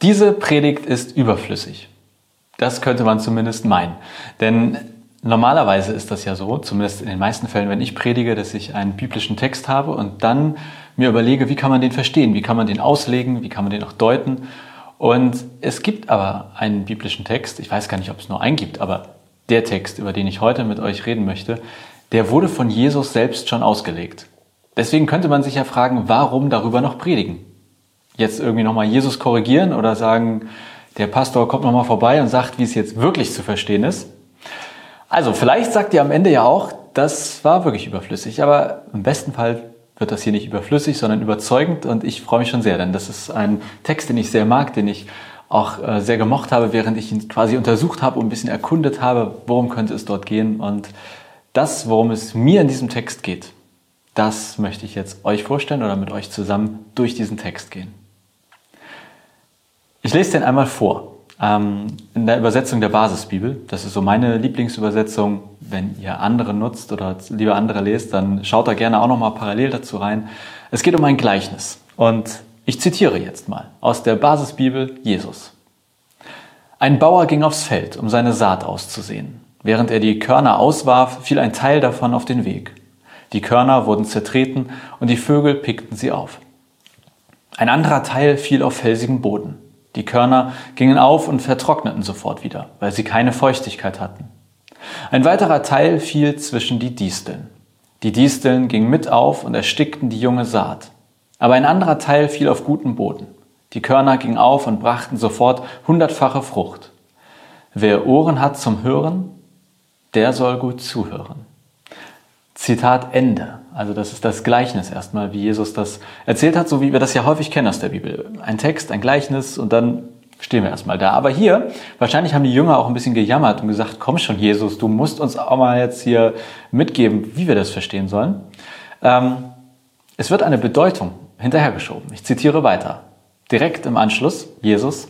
Diese Predigt ist überflüssig. Das könnte man zumindest meinen. Denn normalerweise ist das ja so, zumindest in den meisten Fällen, wenn ich predige, dass ich einen biblischen Text habe und dann mir überlege, wie kann man den verstehen, wie kann man den auslegen, wie kann man den auch deuten. Und es gibt aber einen biblischen Text, ich weiß gar nicht, ob es nur einen gibt, aber der Text, über den ich heute mit euch reden möchte, der wurde von Jesus selbst schon ausgelegt. Deswegen könnte man sich ja fragen, warum darüber noch predigen? Jetzt irgendwie nochmal Jesus korrigieren oder sagen, der Pastor kommt nochmal vorbei und sagt, wie es jetzt wirklich zu verstehen ist. Also vielleicht sagt ihr am Ende ja auch, das war wirklich überflüssig, aber im besten Fall wird das hier nicht überflüssig, sondern überzeugend und ich freue mich schon sehr, denn das ist ein Text, den ich sehr mag, den ich auch äh, sehr gemocht habe, während ich ihn quasi untersucht habe und ein bisschen erkundet habe, worum könnte es dort gehen und das, worum es mir in diesem Text geht, das möchte ich jetzt euch vorstellen oder mit euch zusammen durch diesen Text gehen. Ich lese den einmal vor. Ähm, in der Übersetzung der Basisbibel. Das ist so meine Lieblingsübersetzung. Wenn ihr andere nutzt oder lieber andere lest, dann schaut da gerne auch nochmal parallel dazu rein. Es geht um ein Gleichnis. Und ich zitiere jetzt mal aus der Basisbibel Jesus. Ein Bauer ging aufs Feld, um seine Saat auszusehen. Während er die Körner auswarf, fiel ein Teil davon auf den Weg. Die Körner wurden zertreten und die Vögel pickten sie auf. Ein anderer Teil fiel auf felsigen Boden. Die Körner gingen auf und vertrockneten sofort wieder, weil sie keine Feuchtigkeit hatten. Ein weiterer Teil fiel zwischen die Disteln. Die Disteln gingen mit auf und erstickten die junge Saat. Aber ein anderer Teil fiel auf guten Boden. Die Körner gingen auf und brachten sofort hundertfache Frucht. Wer Ohren hat zum Hören, der soll gut zuhören. Zitat Ende. Also das ist das Gleichnis erstmal, wie Jesus das erzählt hat, so wie wir das ja häufig kennen aus der Bibel. Ein Text, ein Gleichnis und dann stehen wir erstmal da. Aber hier, wahrscheinlich haben die Jünger auch ein bisschen gejammert und gesagt, komm schon Jesus, du musst uns auch mal jetzt hier mitgeben, wie wir das verstehen sollen. Ähm, es wird eine Bedeutung hinterhergeschoben. Ich zitiere weiter. Direkt im Anschluss, Jesus.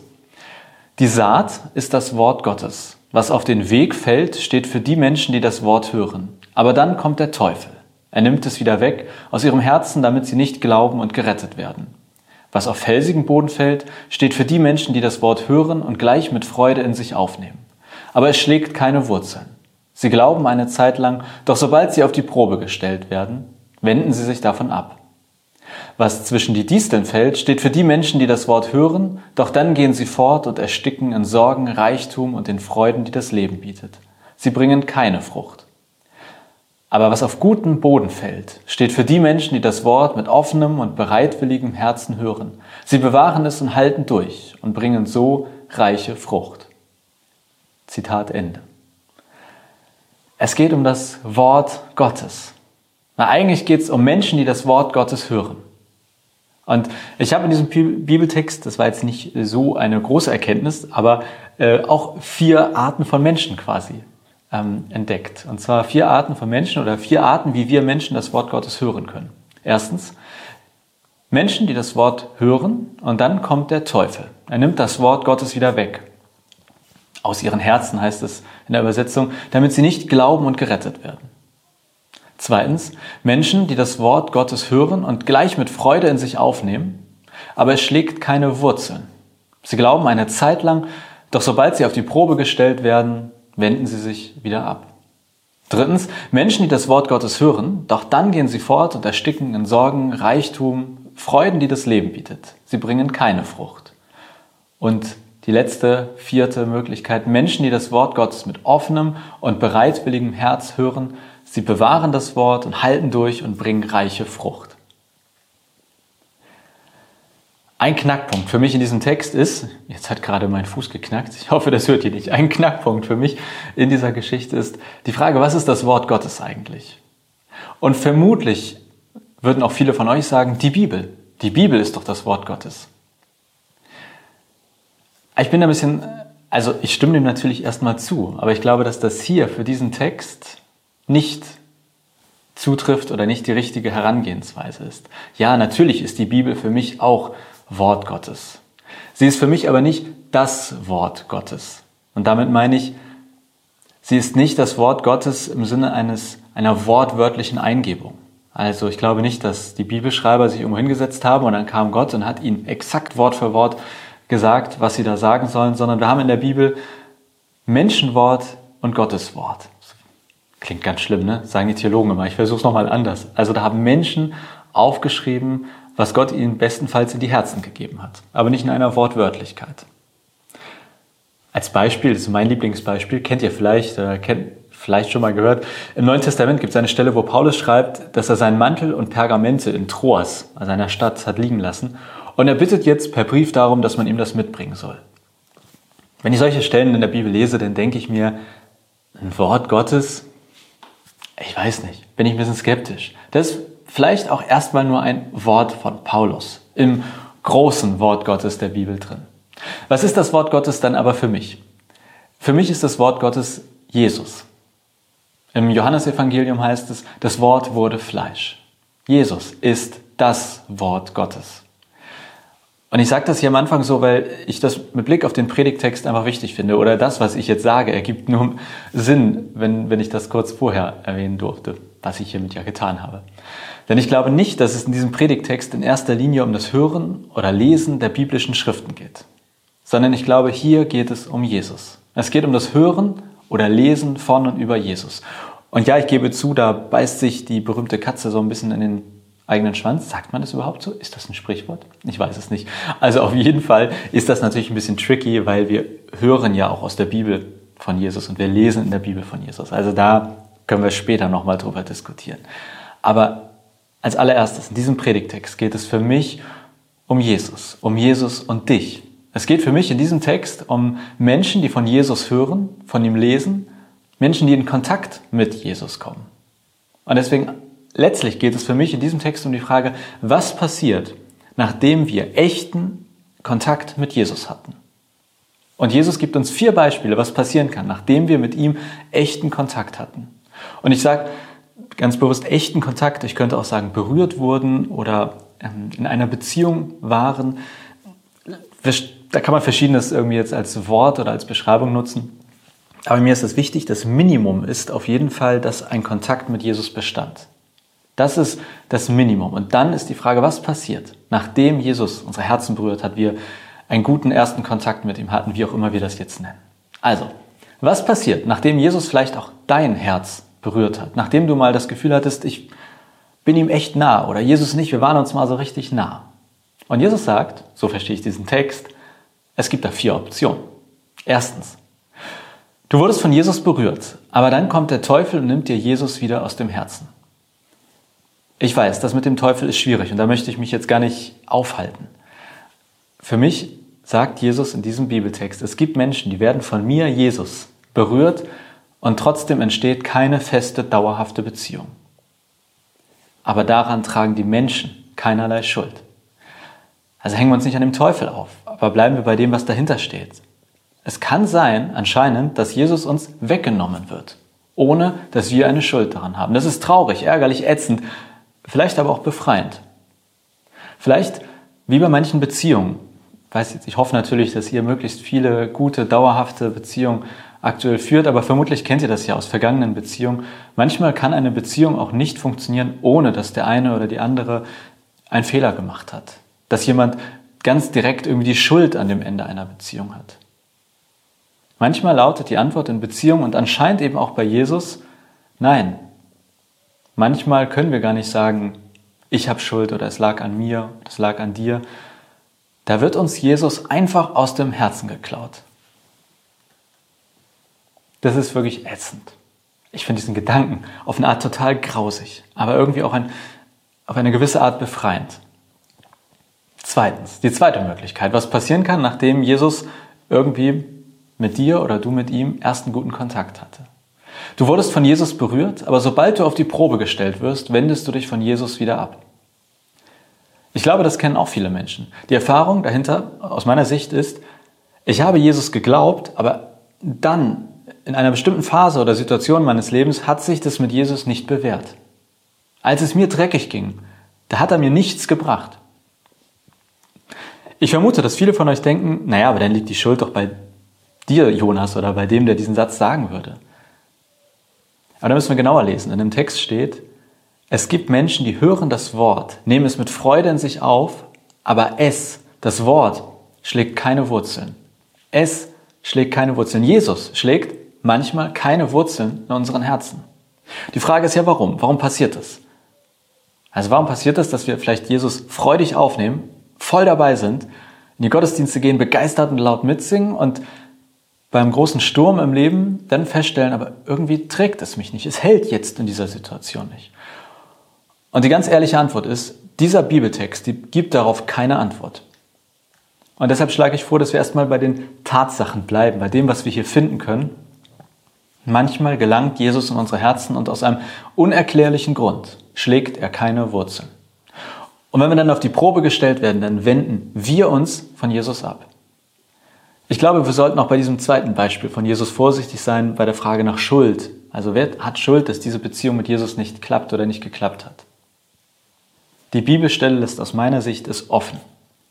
Die Saat ist das Wort Gottes. Was auf den Weg fällt, steht für die Menschen, die das Wort hören. Aber dann kommt der Teufel. Er nimmt es wieder weg aus ihrem Herzen, damit sie nicht glauben und gerettet werden. Was auf felsigen Boden fällt, steht für die Menschen, die das Wort hören und gleich mit Freude in sich aufnehmen. Aber es schlägt keine Wurzeln. Sie glauben eine Zeit lang, doch sobald sie auf die Probe gestellt werden, wenden sie sich davon ab. Was zwischen die Disteln fällt, steht für die Menschen, die das Wort hören, doch dann gehen sie fort und ersticken in Sorgen, Reichtum und den Freuden, die das Leben bietet. Sie bringen keine Frucht. Aber was auf guten Boden fällt, steht für die Menschen, die das Wort mit offenem und bereitwilligem Herzen hören. Sie bewahren es und halten durch und bringen so reiche Frucht. Zitat Ende. Es geht um das Wort Gottes. Na, eigentlich geht es um Menschen, die das Wort Gottes hören. Und ich habe in diesem Bibeltext, das war jetzt nicht so eine große Erkenntnis, aber äh, auch vier Arten von Menschen quasi ähm, entdeckt. Und zwar vier Arten von Menschen oder vier Arten, wie wir Menschen das Wort Gottes hören können. Erstens, Menschen, die das Wort hören und dann kommt der Teufel. Er nimmt das Wort Gottes wieder weg. Aus ihren Herzen heißt es in der Übersetzung, damit sie nicht glauben und gerettet werden. Zweitens, Menschen, die das Wort Gottes hören und gleich mit Freude in sich aufnehmen, aber es schlägt keine Wurzeln. Sie glauben eine Zeit lang, doch sobald sie auf die Probe gestellt werden, wenden sie sich wieder ab. Drittens, Menschen, die das Wort Gottes hören, doch dann gehen sie fort und ersticken in Sorgen, Reichtum, Freuden, die das Leben bietet. Sie bringen keine Frucht. Und die letzte, vierte Möglichkeit, Menschen, die das Wort Gottes mit offenem und bereitwilligem Herz hören, sie bewahren das Wort und halten durch und bringen reiche Frucht. Ein Knackpunkt für mich in diesem Text ist, jetzt hat gerade mein Fuß geknackt, ich hoffe, das hört ihr nicht, ein Knackpunkt für mich in dieser Geschichte ist die Frage, was ist das Wort Gottes eigentlich? Und vermutlich würden auch viele von euch sagen, die Bibel. Die Bibel ist doch das Wort Gottes. Ich bin ein bisschen, also ich stimme dem natürlich erstmal zu, aber ich glaube, dass das hier für diesen Text nicht zutrifft oder nicht die richtige Herangehensweise ist. Ja, natürlich ist die Bibel für mich auch Wort Gottes. Sie ist für mich aber nicht das Wort Gottes. Und damit meine ich, sie ist nicht das Wort Gottes im Sinne eines, einer wortwörtlichen Eingebung. Also ich glaube nicht, dass die Bibelschreiber sich irgendwo hingesetzt haben und dann kam Gott und hat ihnen exakt Wort für Wort gesagt, was sie da sagen sollen, sondern wir haben in der Bibel Menschenwort und Gotteswort. Klingt ganz schlimm, ne? Sagen die Theologen immer. Ich versuche es nochmal anders. Also da haben Menschen aufgeschrieben, was Gott ihnen bestenfalls in die Herzen gegeben hat. Aber nicht in einer Wortwörtlichkeit. Als Beispiel, das ist mein Lieblingsbeispiel, kennt ihr vielleicht, oder kennt vielleicht schon mal gehört. Im Neuen Testament gibt es eine Stelle, wo Paulus schreibt, dass er seinen Mantel und Pergamente in Troas, also einer Stadt, hat liegen lassen. Und er bittet jetzt per Brief darum, dass man ihm das mitbringen soll. Wenn ich solche Stellen in der Bibel lese, dann denke ich mir, ein Wort Gottes, ich weiß nicht, bin ich ein bisschen skeptisch. Das vielleicht auch erstmal nur ein Wort von Paulus im großen Wort Gottes der Bibel drin. Was ist das Wort Gottes dann aber für mich? Für mich ist das Wort Gottes Jesus. Im Johannesevangelium heißt es, das Wort wurde Fleisch. Jesus ist das Wort Gottes. Und ich sage das hier am Anfang so, weil ich das mit Blick auf den Predigtext einfach wichtig finde. Oder das, was ich jetzt sage, ergibt nur Sinn, wenn, wenn ich das kurz vorher erwähnen durfte, was ich hiermit ja getan habe. Denn ich glaube nicht, dass es in diesem Predigtext in erster Linie um das Hören oder Lesen der biblischen Schriften geht, sondern ich glaube, hier geht es um Jesus. Es geht um das Hören oder Lesen von und über Jesus. Und ja, ich gebe zu, da beißt sich die berühmte Katze so ein bisschen in den eigenen Schwanz. Sagt man das überhaupt so? Ist das ein Sprichwort? Ich weiß es nicht. Also auf jeden Fall ist das natürlich ein bisschen tricky, weil wir hören ja auch aus der Bibel von Jesus und wir lesen in der Bibel von Jesus. Also da können wir später nochmal drüber diskutieren. Aber als allererstes, in diesem Predigtext geht es für mich um Jesus, um Jesus und dich. Es geht für mich in diesem Text um Menschen, die von Jesus hören, von ihm lesen, Menschen, die in Kontakt mit Jesus kommen. Und deswegen letztlich geht es für mich in diesem Text um die Frage, was passiert, nachdem wir echten Kontakt mit Jesus hatten. Und Jesus gibt uns vier Beispiele, was passieren kann, nachdem wir mit ihm echten Kontakt hatten. Und ich sage ganz bewusst echten Kontakt, ich könnte auch sagen berührt wurden oder ähm, in einer Beziehung waren da kann man verschiedenes irgendwie jetzt als Wort oder als Beschreibung nutzen. Aber mir ist es wichtig, das Minimum ist auf jeden Fall, dass ein Kontakt mit Jesus bestand. Das ist das Minimum. Und dann ist die Frage, was passiert, nachdem Jesus unsere Herzen berührt hat, wir einen guten ersten Kontakt mit ihm hatten, wie auch immer wir das jetzt nennen. Also, was passiert, nachdem Jesus vielleicht auch dein Herz berührt hat, nachdem du mal das Gefühl hattest, ich bin ihm echt nah oder Jesus nicht, wir waren uns mal so richtig nah. Und Jesus sagt, so verstehe ich diesen Text, es gibt da vier Optionen. Erstens, du wurdest von Jesus berührt, aber dann kommt der Teufel und nimmt dir Jesus wieder aus dem Herzen. Ich weiß, das mit dem Teufel ist schwierig und da möchte ich mich jetzt gar nicht aufhalten. Für mich sagt Jesus in diesem Bibeltext, es gibt Menschen, die werden von mir, Jesus, berührt und trotzdem entsteht keine feste, dauerhafte Beziehung. Aber daran tragen die Menschen keinerlei Schuld. Also hängen wir uns nicht an dem Teufel auf, aber bleiben wir bei dem, was dahinter steht. Es kann sein, anscheinend, dass Jesus uns weggenommen wird, ohne dass wir eine Schuld daran haben. Das ist traurig, ärgerlich, ätzend, vielleicht aber auch befreiend. Vielleicht wie bei manchen Beziehungen. Ich weiß jetzt, ich hoffe natürlich, dass ihr möglichst viele gute, dauerhafte Beziehungen aktuell führt, aber vermutlich kennt ihr das ja aus vergangenen Beziehungen. Manchmal kann eine Beziehung auch nicht funktionieren, ohne dass der eine oder die andere einen Fehler gemacht hat dass jemand ganz direkt irgendwie die Schuld an dem Ende einer Beziehung hat. Manchmal lautet die Antwort in Beziehung und anscheinend eben auch bei Jesus, nein. Manchmal können wir gar nicht sagen, ich habe Schuld oder es lag an mir, es lag an dir. Da wird uns Jesus einfach aus dem Herzen geklaut. Das ist wirklich ätzend. Ich finde diesen Gedanken auf eine Art total grausig, aber irgendwie auch ein, auf eine gewisse Art befreiend. Zweitens, die zweite Möglichkeit, was passieren kann, nachdem Jesus irgendwie mit dir oder du mit ihm ersten guten Kontakt hatte. Du wurdest von Jesus berührt, aber sobald du auf die Probe gestellt wirst, wendest du dich von Jesus wieder ab. Ich glaube, das kennen auch viele Menschen. Die Erfahrung dahinter aus meiner Sicht ist, ich habe Jesus geglaubt, aber dann in einer bestimmten Phase oder Situation meines Lebens hat sich das mit Jesus nicht bewährt. Als es mir dreckig ging, da hat er mir nichts gebracht. Ich vermute, dass viele von euch denken, naja, aber dann liegt die Schuld doch bei dir, Jonas, oder bei dem, der diesen Satz sagen würde. Aber da müssen wir genauer lesen. In dem Text steht, es gibt Menschen, die hören das Wort, nehmen es mit Freude in sich auf, aber es, das Wort, schlägt keine Wurzeln. Es schlägt keine Wurzeln. Jesus schlägt manchmal keine Wurzeln in unseren Herzen. Die Frage ist ja, warum? Warum passiert das? Also warum passiert das, dass wir vielleicht Jesus freudig aufnehmen, voll dabei sind, in die Gottesdienste gehen, begeistert und laut mitsingen und beim großen Sturm im Leben dann feststellen, aber irgendwie trägt es mich nicht. Es hält jetzt in dieser Situation nicht. Und die ganz ehrliche Antwort ist, dieser Bibeltext die gibt darauf keine Antwort. Und deshalb schlage ich vor, dass wir erstmal bei den Tatsachen bleiben, bei dem, was wir hier finden können. Manchmal gelangt Jesus in unsere Herzen und aus einem unerklärlichen Grund schlägt er keine Wurzeln. Und wenn wir dann auf die Probe gestellt werden, dann wenden wir uns von Jesus ab. Ich glaube, wir sollten auch bei diesem zweiten Beispiel von Jesus vorsichtig sein bei der Frage nach Schuld. Also wer hat Schuld, dass diese Beziehung mit Jesus nicht klappt oder nicht geklappt hat? Die Bibelstelle lässt aus meiner Sicht es offen,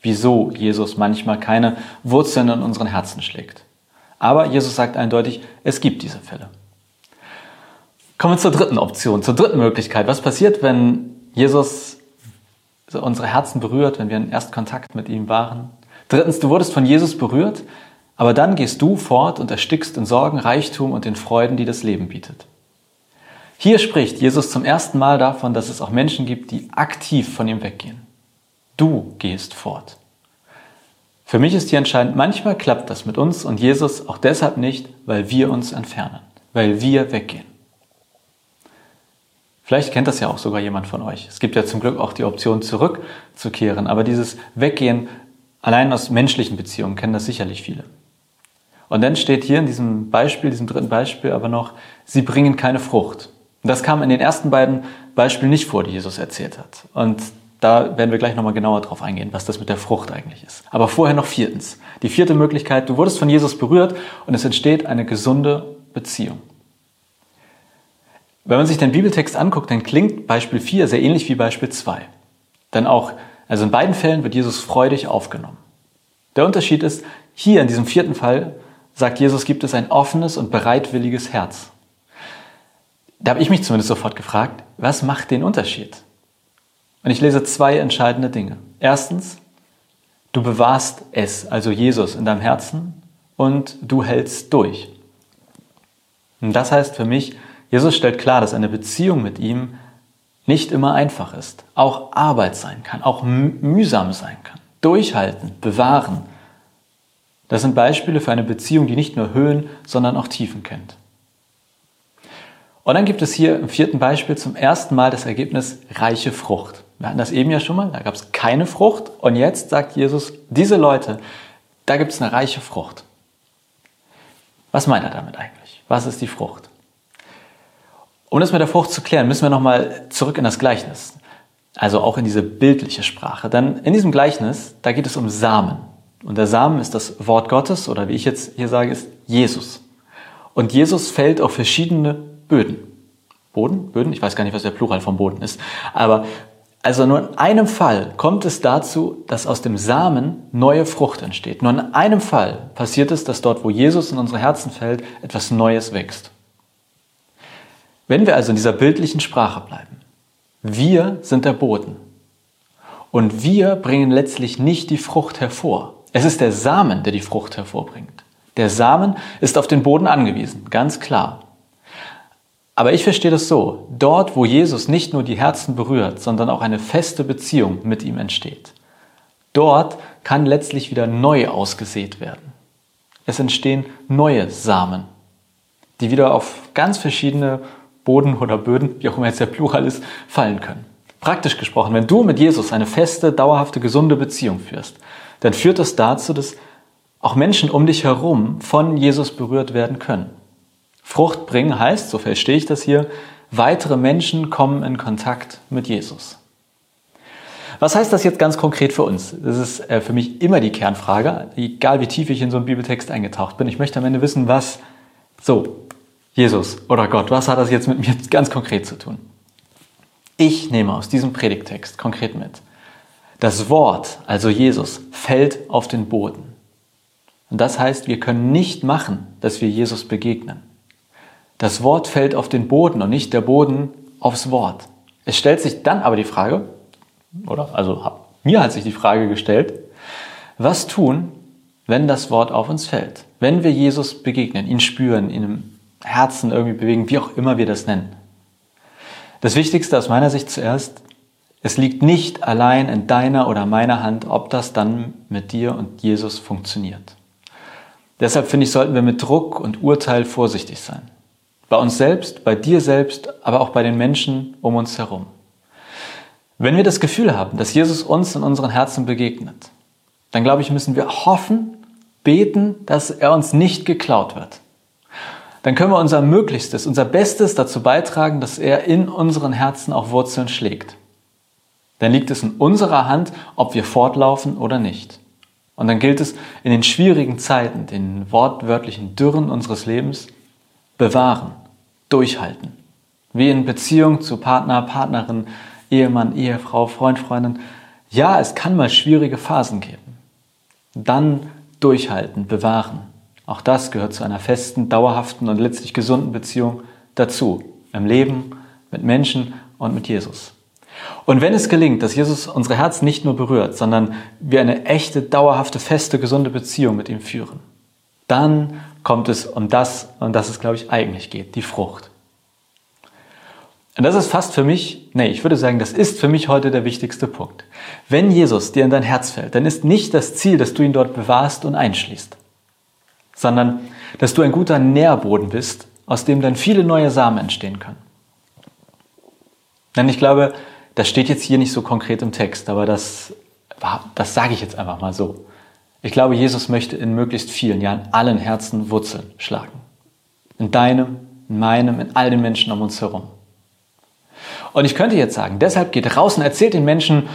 wieso Jesus manchmal keine Wurzeln in unseren Herzen schlägt. Aber Jesus sagt eindeutig, es gibt diese Fälle. Kommen wir zur dritten Option, zur dritten Möglichkeit. Was passiert, wenn Jesus unsere Herzen berührt, wenn wir in Erstkontakt mit ihm waren? Drittens, du wurdest von Jesus berührt, aber dann gehst du fort und erstickst in Sorgen, Reichtum und den Freuden, die das Leben bietet. Hier spricht Jesus zum ersten Mal davon, dass es auch Menschen gibt, die aktiv von ihm weggehen. Du gehst fort. Für mich ist hier entscheidend, manchmal klappt das mit uns und Jesus auch deshalb nicht, weil wir uns entfernen, weil wir weggehen. Vielleicht kennt das ja auch sogar jemand von euch. Es gibt ja zum Glück auch die Option zurückzukehren, aber dieses Weggehen allein aus menschlichen Beziehungen kennen das sicherlich viele. Und dann steht hier in diesem Beispiel, diesem dritten Beispiel aber noch, sie bringen keine Frucht. Und das kam in den ersten beiden Beispielen nicht vor, die Jesus erzählt hat. Und da werden wir gleich nochmal genauer drauf eingehen, was das mit der Frucht eigentlich ist. Aber vorher noch viertens. Die vierte Möglichkeit, du wurdest von Jesus berührt und es entsteht eine gesunde Beziehung. Wenn man sich den Bibeltext anguckt, dann klingt Beispiel 4 sehr ähnlich wie Beispiel 2. Denn auch, also in beiden Fällen wird Jesus freudig aufgenommen. Der Unterschied ist, hier in diesem vierten Fall sagt Jesus, gibt es ein offenes und bereitwilliges Herz. Da habe ich mich zumindest sofort gefragt, was macht den Unterschied? Und ich lese zwei entscheidende Dinge. Erstens, du bewahrst es, also Jesus, in deinem Herzen und du hältst durch. Und das heißt für mich, Jesus stellt klar, dass eine Beziehung mit ihm nicht immer einfach ist, auch Arbeit sein kann, auch mühsam sein kann. Durchhalten, bewahren, das sind Beispiele für eine Beziehung, die nicht nur Höhen, sondern auch Tiefen kennt. Und dann gibt es hier im vierten Beispiel zum ersten Mal das Ergebnis reiche Frucht. Wir hatten das eben ja schon mal, da gab es keine Frucht und jetzt sagt Jesus, diese Leute, da gibt es eine reiche Frucht. Was meint er damit eigentlich? Was ist die Frucht? Um das mit der Frucht zu klären, müssen wir nochmal zurück in das Gleichnis. Also auch in diese bildliche Sprache. Denn in diesem Gleichnis, da geht es um Samen. Und der Samen ist das Wort Gottes oder wie ich jetzt hier sage, ist Jesus. Und Jesus fällt auf verschiedene Böden. Boden? Böden? Ich weiß gar nicht, was der Plural vom Boden ist. Aber also nur in einem Fall kommt es dazu, dass aus dem Samen neue Frucht entsteht. Nur in einem Fall passiert es, dass dort, wo Jesus in unsere Herzen fällt, etwas Neues wächst. Wenn wir also in dieser bildlichen Sprache bleiben, wir sind der Boden. Und wir bringen letztlich nicht die Frucht hervor. Es ist der Samen, der die Frucht hervorbringt. Der Samen ist auf den Boden angewiesen, ganz klar. Aber ich verstehe das so, dort, wo Jesus nicht nur die Herzen berührt, sondern auch eine feste Beziehung mit ihm entsteht, dort kann letztlich wieder neu ausgesät werden. Es entstehen neue Samen, die wieder auf ganz verschiedene Boden oder Böden, wie auch immer jetzt der Plural ist, fallen können. Praktisch gesprochen, wenn du mit Jesus eine feste, dauerhafte, gesunde Beziehung führst, dann führt das dazu, dass auch Menschen um dich herum von Jesus berührt werden können. Frucht bringen heißt, so verstehe ich das hier, weitere Menschen kommen in Kontakt mit Jesus. Was heißt das jetzt ganz konkret für uns? Das ist äh, für mich immer die Kernfrage, egal wie tief ich in so einen Bibeltext eingetaucht bin. Ich möchte am Ende wissen, was, so, Jesus oder Gott, was hat das jetzt mit mir ganz konkret zu tun? Ich nehme aus diesem Predigtext konkret mit. Das Wort, also Jesus, fällt auf den Boden. Und das heißt, wir können nicht machen, dass wir Jesus begegnen. Das Wort fällt auf den Boden und nicht der Boden aufs Wort. Es stellt sich dann aber die Frage, oder? Also mir hat sich die Frage gestellt, was tun, wenn das Wort auf uns fällt. Wenn wir Jesus begegnen, ihn spüren, ihn im Herzen irgendwie bewegen, wie auch immer wir das nennen. Das Wichtigste aus meiner Sicht zuerst, es liegt nicht allein in deiner oder meiner Hand, ob das dann mit dir und Jesus funktioniert. Deshalb finde ich, sollten wir mit Druck und Urteil vorsichtig sein. Bei uns selbst, bei dir selbst, aber auch bei den Menschen um uns herum. Wenn wir das Gefühl haben, dass Jesus uns in unseren Herzen begegnet, dann glaube ich, müssen wir hoffen, beten, dass er uns nicht geklaut wird. Dann können wir unser Möglichstes, unser Bestes dazu beitragen, dass er in unseren Herzen auch Wurzeln schlägt. Dann liegt es in unserer Hand, ob wir fortlaufen oder nicht. Und dann gilt es in den schwierigen Zeiten, den wortwörtlichen Dürren unseres Lebens, bewahren, durchhalten. Wie in Beziehung zu Partner, Partnerin, Ehemann, Ehefrau, Freund, Freundin. Ja, es kann mal schwierige Phasen geben. Dann durchhalten, bewahren. Auch das gehört zu einer festen, dauerhaften und letztlich gesunden Beziehung dazu. Im Leben, mit Menschen und mit Jesus. Und wenn es gelingt, dass Jesus unsere Herzen nicht nur berührt, sondern wir eine echte, dauerhafte, feste, gesunde Beziehung mit ihm führen, dann kommt es um das, um das es, glaube ich, eigentlich geht, die Frucht. Und das ist fast für mich, nee, ich würde sagen, das ist für mich heute der wichtigste Punkt. Wenn Jesus dir in dein Herz fällt, dann ist nicht das Ziel, dass du ihn dort bewahrst und einschließt, sondern dass du ein guter Nährboden bist, aus dem dann viele neue Samen entstehen können. Denn ich glaube, das steht jetzt hier nicht so konkret im Text, aber das, das sage ich jetzt einfach mal so. Ich glaube, Jesus möchte in möglichst vielen, ja in allen Herzen Wurzeln schlagen. In deinem, in meinem, in all den Menschen um uns herum. Und ich könnte jetzt sagen, deshalb geht raus und erzählt den Menschen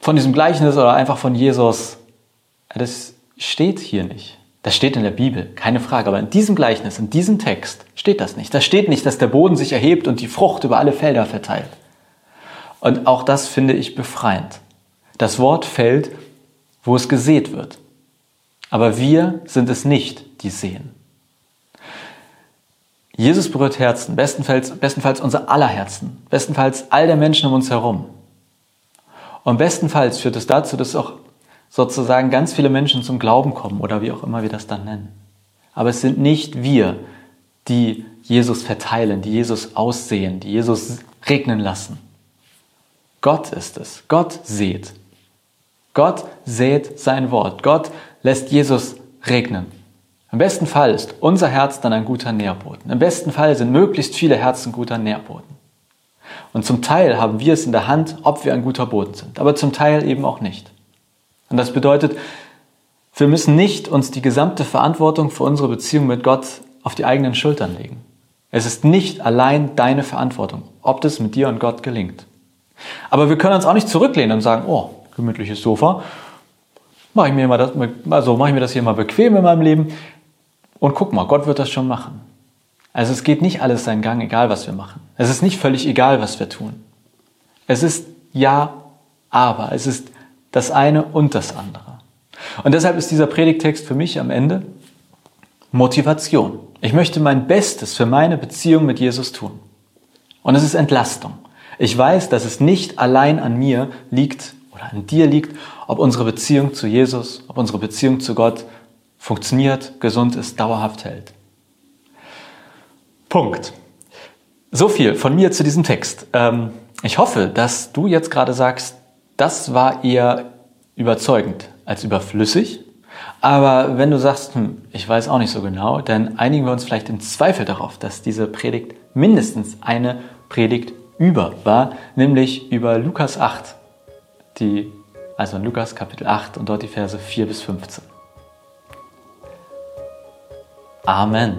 von diesem Gleichnis oder einfach von Jesus. Das steht hier nicht. Das steht in der Bibel, keine Frage. Aber in diesem Gleichnis, in diesem Text steht das nicht. Da steht nicht, dass der Boden sich erhebt und die Frucht über alle Felder verteilt. Und auch das finde ich befreiend. Das Wort fällt, wo es gesät wird. Aber wir sind es nicht, die sehen. Jesus berührt Herzen, bestenfalls, bestenfalls unser aller Herzen, bestenfalls all der Menschen um uns herum. Und bestenfalls führt es dazu, dass auch sozusagen ganz viele Menschen zum Glauben kommen oder wie auch immer wir das dann nennen. Aber es sind nicht wir, die Jesus verteilen, die Jesus aussehen, die Jesus regnen lassen. Gott ist es. Gott seht. Gott sät sein Wort. Gott lässt Jesus regnen. Im besten Fall ist unser Herz dann ein guter Nährboden. Im besten Fall sind möglichst viele Herzen guter Nährboden. Und zum Teil haben wir es in der Hand, ob wir ein guter Boden sind, aber zum Teil eben auch nicht. Und das bedeutet, wir müssen nicht uns die gesamte Verantwortung für unsere Beziehung mit Gott auf die eigenen Schultern legen. Es ist nicht allein deine Verantwortung, ob das mit dir und Gott gelingt. Aber wir können uns auch nicht zurücklehnen und sagen, oh, gemütliches Sofa, mache ich mir mal das, also mache ich mir das hier mal bequem in meinem Leben. Und guck mal, Gott wird das schon machen. Also es geht nicht alles seinen Gang, egal was wir machen. Es ist nicht völlig egal, was wir tun. Es ist ja, aber. Es ist das eine und das andere. Und deshalb ist dieser Predigtext für mich am Ende Motivation. Ich möchte mein Bestes für meine Beziehung mit Jesus tun. Und es ist Entlastung. Ich weiß, dass es nicht allein an mir liegt oder an dir liegt, ob unsere Beziehung zu Jesus, ob unsere Beziehung zu Gott funktioniert, gesund ist, dauerhaft hält. Punkt. So viel von mir zu diesem Text. Ähm, ich hoffe, dass du jetzt gerade sagst, das war eher überzeugend als überflüssig. Aber wenn du sagst, hm, ich weiß auch nicht so genau, dann einigen wir uns vielleicht im Zweifel darauf, dass diese Predigt mindestens eine Predigt über war, nämlich über Lukas 8, die, also in Lukas Kapitel 8 und dort die Verse 4 bis 15. Amen.